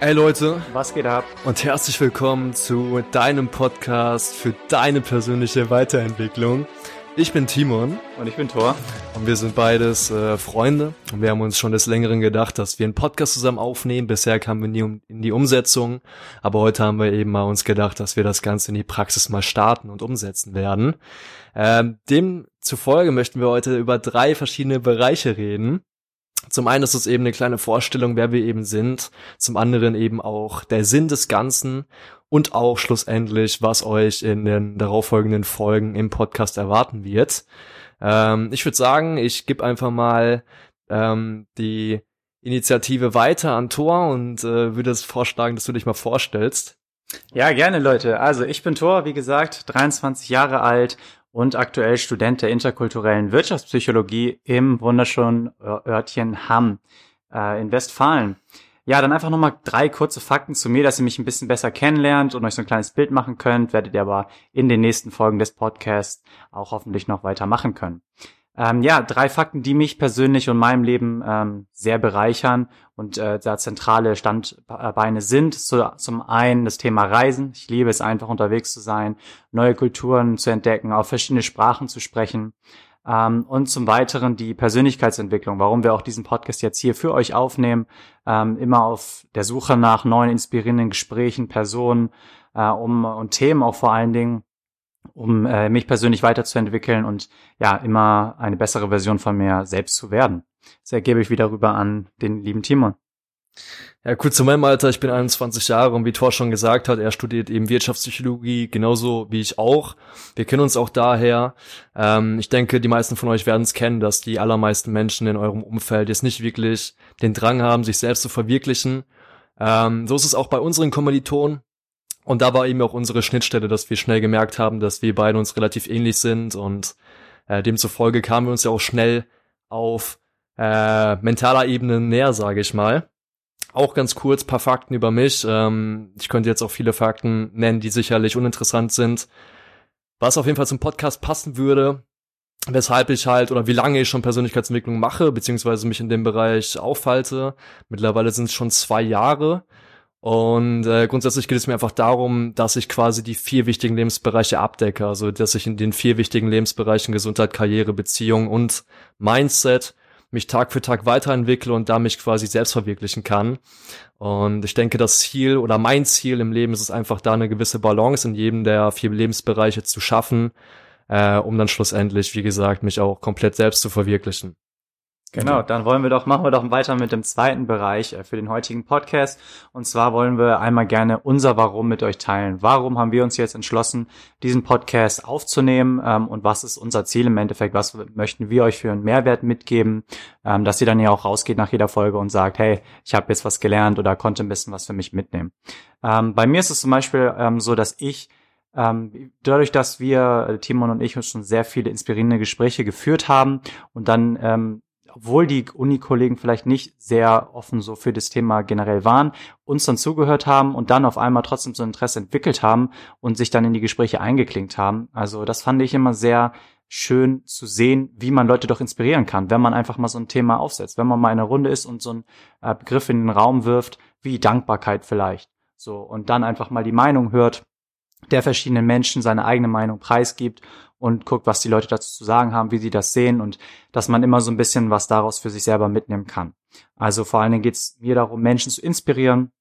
Hey Leute. Was geht ab? Und herzlich willkommen zu deinem Podcast für deine persönliche Weiterentwicklung. Ich bin Timon. Und ich bin Thor. Und wir sind beides äh, Freunde. Und wir haben uns schon des Längeren gedacht, dass wir einen Podcast zusammen aufnehmen. Bisher kamen wir nie um, in die Umsetzung. Aber heute haben wir eben mal uns gedacht, dass wir das Ganze in die Praxis mal starten und umsetzen werden. Ähm, demzufolge möchten wir heute über drei verschiedene Bereiche reden. Zum einen ist es eben eine kleine Vorstellung, wer wir eben sind. Zum anderen eben auch der Sinn des Ganzen und auch schlussendlich, was euch in den darauffolgenden Folgen im Podcast erwarten wird. Ähm, ich würde sagen, ich gebe einfach mal ähm, die Initiative weiter an Thor und äh, würde es vorschlagen, dass du dich mal vorstellst. Ja, gerne, Leute. Also ich bin Thor, wie gesagt, 23 Jahre alt und aktuell Student der interkulturellen Wirtschaftspsychologie im wunderschönen Örtchen Hamm äh, in Westfalen. Ja, dann einfach nochmal drei kurze Fakten zu mir, dass ihr mich ein bisschen besser kennenlernt und euch so ein kleines Bild machen könnt, werdet ihr aber in den nächsten Folgen des Podcasts auch hoffentlich noch weiter machen können. Ähm, ja, drei Fakten, die mich persönlich und meinem Leben ähm, sehr bereichern und äh, da zentrale Standbeine sind. So, zum einen das Thema Reisen. Ich liebe es einfach unterwegs zu sein, neue Kulturen zu entdecken, auf verschiedene Sprachen zu sprechen. Ähm, und zum Weiteren die Persönlichkeitsentwicklung, warum wir auch diesen Podcast jetzt hier für euch aufnehmen, ähm, immer auf der Suche nach neuen inspirierenden Gesprächen, Personen äh, um, und Themen auch vor allen Dingen, um äh, mich persönlich weiterzuentwickeln und ja, immer eine bessere Version von mir selbst zu werden. Das ergebe ich wieder rüber an den lieben Timon. Ja, kurz zu meinem Alter, ich bin 21 Jahre und wie Thor schon gesagt hat, er studiert eben Wirtschaftspsychologie, genauso wie ich auch. Wir kennen uns auch daher. Ähm, ich denke, die meisten von euch werden es kennen, dass die allermeisten Menschen in eurem Umfeld jetzt nicht wirklich den Drang haben, sich selbst zu verwirklichen. Ähm, so ist es auch bei unseren Kommilitonen. Und da war eben auch unsere Schnittstelle, dass wir schnell gemerkt haben, dass wir beide uns relativ ähnlich sind und äh, demzufolge kamen wir uns ja auch schnell auf äh, mentaler Ebene näher, sage ich mal. Auch ganz kurz paar Fakten über mich. Ähm, ich könnte jetzt auch viele Fakten nennen, die sicherlich uninteressant sind. Was auf jeden Fall zum Podcast passen würde, weshalb ich halt oder wie lange ich schon Persönlichkeitsentwicklung mache, beziehungsweise mich in dem Bereich aufhalte. Mittlerweile sind es schon zwei Jahre. Und äh, grundsätzlich geht es mir einfach darum, dass ich quasi die vier wichtigen Lebensbereiche abdecke. Also dass ich in den vier wichtigen Lebensbereichen Gesundheit, Karriere, Beziehung und Mindset mich Tag für Tag weiterentwickle und da mich quasi selbst verwirklichen kann. Und ich denke, das Ziel oder mein Ziel im Leben ist es einfach, da eine gewisse Balance in jedem der vier Lebensbereiche zu schaffen, äh, um dann schlussendlich, wie gesagt, mich auch komplett selbst zu verwirklichen. Genau, dann wollen wir doch, machen wir doch weiter mit dem zweiten Bereich äh, für den heutigen Podcast. Und zwar wollen wir einmal gerne unser Warum mit euch teilen. Warum haben wir uns jetzt entschlossen, diesen Podcast aufzunehmen? Ähm, und was ist unser Ziel im Endeffekt? Was möchten wir euch für einen Mehrwert mitgeben? Ähm, dass ihr dann ja auch rausgeht nach jeder Folge und sagt, hey, ich habe jetzt was gelernt oder konnte ein bisschen was für mich mitnehmen. Ähm, bei mir ist es zum Beispiel so, dass ich dadurch, dass wir, äh, Timon und ich, uns schon sehr viele inspirierende Gespräche geführt haben und dann obwohl die Uni-Kollegen vielleicht nicht sehr offen so für das Thema generell waren, uns dann zugehört haben und dann auf einmal trotzdem so ein Interesse entwickelt haben und sich dann in die Gespräche eingeklinkt haben. Also das fand ich immer sehr schön zu sehen, wie man Leute doch inspirieren kann, wenn man einfach mal so ein Thema aufsetzt, wenn man mal in einer Runde ist und so einen äh, Begriff in den Raum wirft, wie Dankbarkeit vielleicht. So, und dann einfach mal die Meinung hört der verschiedenen Menschen seine eigene Meinung preisgibt und guckt, was die Leute dazu zu sagen haben, wie sie das sehen und dass man immer so ein bisschen was daraus für sich selber mitnehmen kann. Also vor allen Dingen geht es mir darum, Menschen zu inspirieren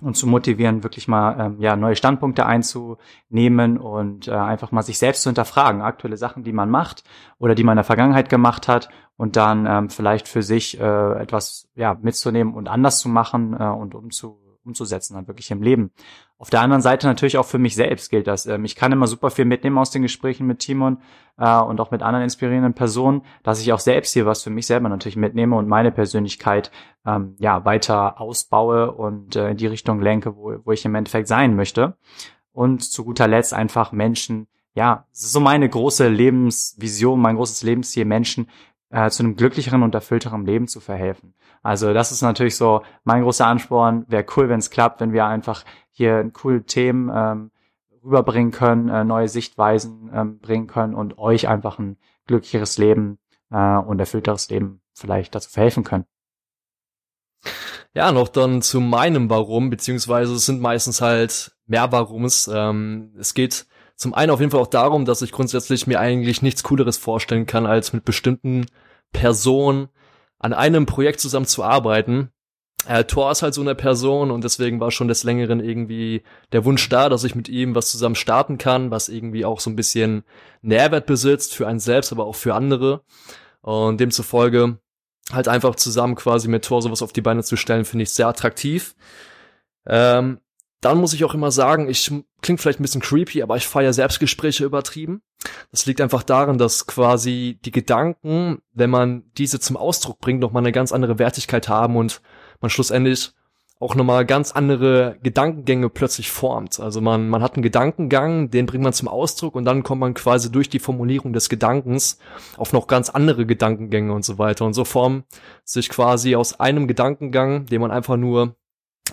und zu motivieren, wirklich mal ähm, ja neue Standpunkte einzunehmen und äh, einfach mal sich selbst zu hinterfragen, aktuelle Sachen, die man macht oder die man in der Vergangenheit gemacht hat und dann ähm, vielleicht für sich äh, etwas ja mitzunehmen und anders zu machen äh, und um zu umzusetzen, dann wirklich im Leben. Auf der anderen Seite natürlich auch für mich selbst gilt das. Ähm, ich kann immer super viel mitnehmen aus den Gesprächen mit Timon äh, und auch mit anderen inspirierenden Personen, dass ich auch selbst hier was für mich selber natürlich mitnehme und meine Persönlichkeit ähm, ja weiter ausbaue und äh, in die Richtung lenke, wo, wo ich im Endeffekt sein möchte. Und zu guter Letzt einfach Menschen, ja, so meine große Lebensvision, mein großes Lebensziel, Menschen äh, zu einem glücklicheren und erfüllteren Leben zu verhelfen. Also das ist natürlich so mein großer Ansporn. Wäre cool, wenn es klappt, wenn wir einfach hier coole Themen ähm, rüberbringen können, äh, neue Sichtweisen ähm, bringen können und euch einfach ein glücklicheres Leben äh, und erfüllteres Leben vielleicht dazu verhelfen können. Ja, noch dann zu meinem Warum, beziehungsweise es sind meistens halt mehr Warums. Ähm, es geht zum einen auf jeden Fall auch darum, dass ich grundsätzlich mir eigentlich nichts Cooleres vorstellen kann, als mit bestimmten Personen an einem Projekt zusammen zu arbeiten. Äh, Thor ist halt so eine Person und deswegen war schon des Längeren irgendwie der Wunsch da, dass ich mit ihm was zusammen starten kann, was irgendwie auch so ein bisschen Nährwert besitzt für einen selbst, aber auch für andere. Und demzufolge halt einfach zusammen quasi mit Thor sowas auf die Beine zu stellen, finde ich sehr attraktiv. Ähm, dann muss ich auch immer sagen, ich klingt vielleicht ein bisschen creepy, aber ich feiere Selbstgespräche übertrieben. Das liegt einfach daran, dass quasi die Gedanken, wenn man diese zum Ausdruck bringt, noch mal eine ganz andere Wertigkeit haben und man schlussendlich auch nochmal ganz andere Gedankengänge plötzlich formt. Also man, man hat einen Gedankengang, den bringt man zum Ausdruck und dann kommt man quasi durch die Formulierung des Gedankens auf noch ganz andere Gedankengänge und so weiter. Und so formt sich quasi aus einem Gedankengang, den man einfach nur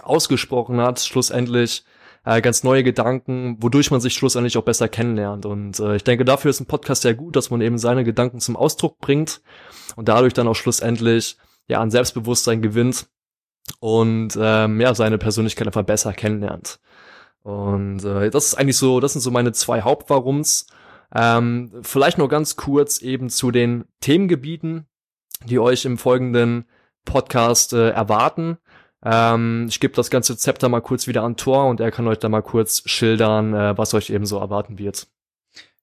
ausgesprochen hat, schlussendlich äh, ganz neue Gedanken, wodurch man sich schlussendlich auch besser kennenlernt. Und äh, ich denke, dafür ist ein Podcast sehr gut, dass man eben seine Gedanken zum Ausdruck bringt und dadurch dann auch schlussendlich ja an Selbstbewusstsein gewinnt und ähm, ja seine Persönlichkeit einfach besser kennenlernt. Und äh, das ist eigentlich so, das sind so meine zwei Hauptwarums. Ähm, vielleicht nur ganz kurz eben zu den Themengebieten, die euch im folgenden Podcast äh, erwarten. Ähm, ich gebe das ganze Zepter mal kurz wieder an Tor und er kann euch da mal kurz schildern, äh, was euch eben so erwarten wird.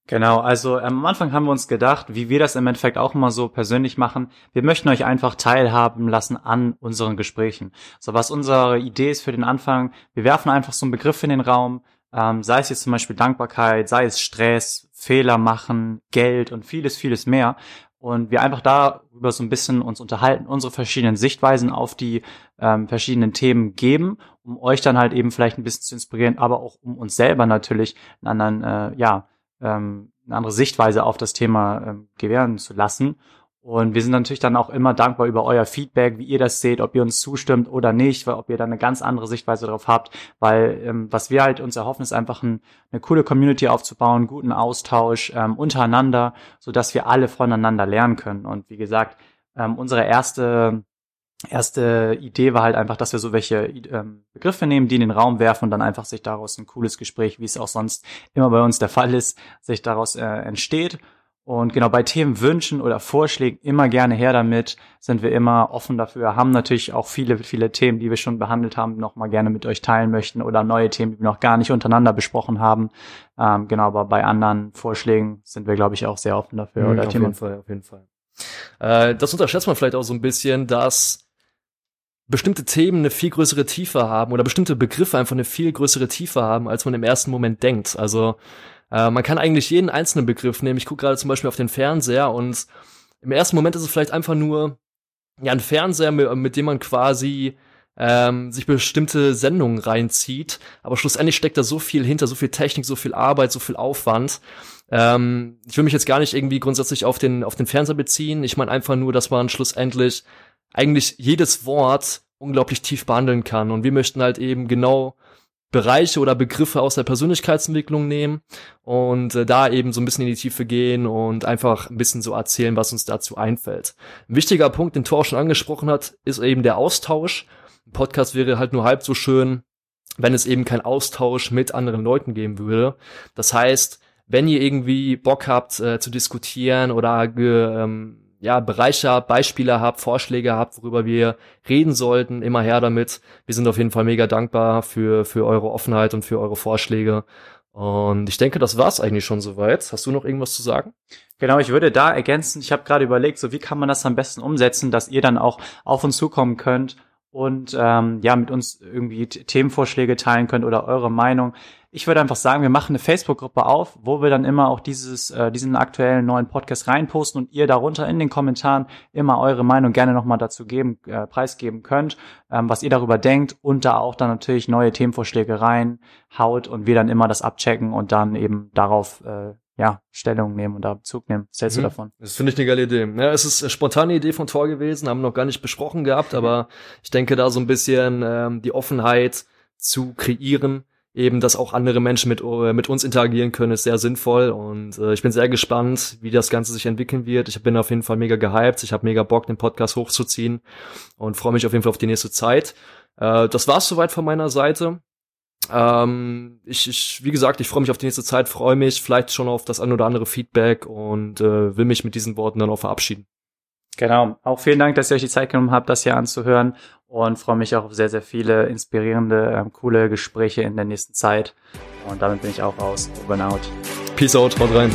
Genau, also ähm, am Anfang haben wir uns gedacht, wie wir das im Endeffekt auch immer so persönlich machen, wir möchten euch einfach teilhaben lassen an unseren Gesprächen. So was unsere Idee ist für den Anfang, wir werfen einfach so einen Begriff in den Raum, ähm, sei es jetzt zum Beispiel Dankbarkeit, sei es Stress, Fehler machen, Geld und vieles, vieles mehr. Und wir einfach darüber so ein bisschen uns unterhalten, unsere verschiedenen Sichtweisen auf die ähm, verschiedenen Themen geben, um euch dann halt eben vielleicht ein bisschen zu inspirieren, aber auch um uns selber natürlich einen anderen, äh, ja, ähm, eine andere Sichtweise auf das Thema ähm, gewähren zu lassen. Und wir sind natürlich dann auch immer dankbar über euer Feedback, wie ihr das seht, ob ihr uns zustimmt oder nicht, weil ob ihr da eine ganz andere Sichtweise darauf habt, weil ähm, was wir halt uns erhoffen, ist einfach ein, eine coole Community aufzubauen, guten Austausch ähm, untereinander, so dass wir alle voneinander lernen können. Und wie gesagt, ähm, unsere erste erste Idee war halt einfach, dass wir so welche ähm, Begriffe nehmen, die in den Raum werfen und dann einfach sich daraus ein cooles Gespräch, wie es auch sonst immer bei uns der Fall ist, sich daraus äh, entsteht. Und genau bei Themenwünschen oder Vorschlägen immer gerne her damit, sind wir immer offen dafür, haben natürlich auch viele, viele Themen, die wir schon behandelt haben, noch mal gerne mit euch teilen möchten oder neue Themen, die wir noch gar nicht untereinander besprochen haben. Ähm, genau, aber bei anderen Vorschlägen sind wir, glaube ich, auch sehr offen dafür. Mhm, oder auf Thema? jeden Fall, auf jeden Fall. Äh, das unterschätzt man vielleicht auch so ein bisschen, dass bestimmte Themen eine viel größere Tiefe haben oder bestimmte Begriffe einfach eine viel größere Tiefe haben, als man im ersten Moment denkt. Also äh, man kann eigentlich jeden einzelnen Begriff nehmen. Ich gucke gerade zum Beispiel auf den Fernseher und im ersten Moment ist es vielleicht einfach nur ja ein Fernseher, mit, mit dem man quasi ähm, sich bestimmte Sendungen reinzieht, aber schlussendlich steckt da so viel hinter, so viel Technik, so viel Arbeit, so viel Aufwand. Ähm, ich will mich jetzt gar nicht irgendwie grundsätzlich auf den auf den Fernseher beziehen. Ich meine einfach nur, dass man schlussendlich eigentlich jedes Wort unglaublich tief behandeln kann. Und wir möchten halt eben genau Bereiche oder Begriffe aus der Persönlichkeitsentwicklung nehmen und äh, da eben so ein bisschen in die Tiefe gehen und einfach ein bisschen so erzählen, was uns dazu einfällt. Ein wichtiger Punkt, den Thor schon angesprochen hat, ist eben der Austausch. Ein Podcast wäre halt nur halb so schön, wenn es eben kein Austausch mit anderen Leuten geben würde. Das heißt, wenn ihr irgendwie Bock habt äh, zu diskutieren oder ähm, ja, Bereiche habt, Beispiele habt, Vorschläge habt, worüber wir reden sollten, immer her damit. Wir sind auf jeden Fall mega dankbar für, für eure Offenheit und für eure Vorschläge. Und ich denke, das war's eigentlich schon soweit. Hast du noch irgendwas zu sagen? Genau, ich würde da ergänzen, ich habe gerade überlegt, so wie kann man das am besten umsetzen, dass ihr dann auch auf uns zukommen könnt und ähm, ja, mit uns irgendwie Themenvorschläge teilen könnt oder eure Meinung. Ich würde einfach sagen, wir machen eine Facebook-Gruppe auf, wo wir dann immer auch dieses, äh, diesen aktuellen neuen Podcast reinposten und ihr darunter in den Kommentaren immer eure Meinung gerne nochmal dazu geben, äh, preisgeben könnt, ähm, was ihr darüber denkt und da auch dann natürlich neue Themenvorschläge reinhaut und wir dann immer das abchecken und dann eben darauf äh, ja, Stellung nehmen und da Bezug nehmen. Was hältst mhm. du davon? Das finde ich eine geile Idee. Ja, es ist eine spontane Idee von Tor gewesen, haben wir noch gar nicht besprochen gehabt, aber ich denke da so ein bisschen ähm, die Offenheit zu kreieren, eben, dass auch andere Menschen mit, äh, mit uns interagieren können, ist sehr sinnvoll und äh, ich bin sehr gespannt, wie das Ganze sich entwickeln wird. Ich bin auf jeden Fall mega gehypt, ich habe mega Bock, den Podcast hochzuziehen und freue mich auf jeden Fall auf die nächste Zeit. Äh, das war's soweit von meiner Seite. Ähm, ich, ich, wie gesagt, ich freue mich auf die nächste Zeit, freue mich vielleicht schon auf das ein oder andere Feedback und äh, will mich mit diesen Worten dann auch verabschieden. Genau. Auch vielen Dank, dass ihr euch die Zeit genommen habt, das hier anzuhören und freue mich auch auf sehr, sehr viele inspirierende, ähm, coole Gespräche in der nächsten Zeit. Und damit bin ich auch raus. Over and out. Peace out, haut rein.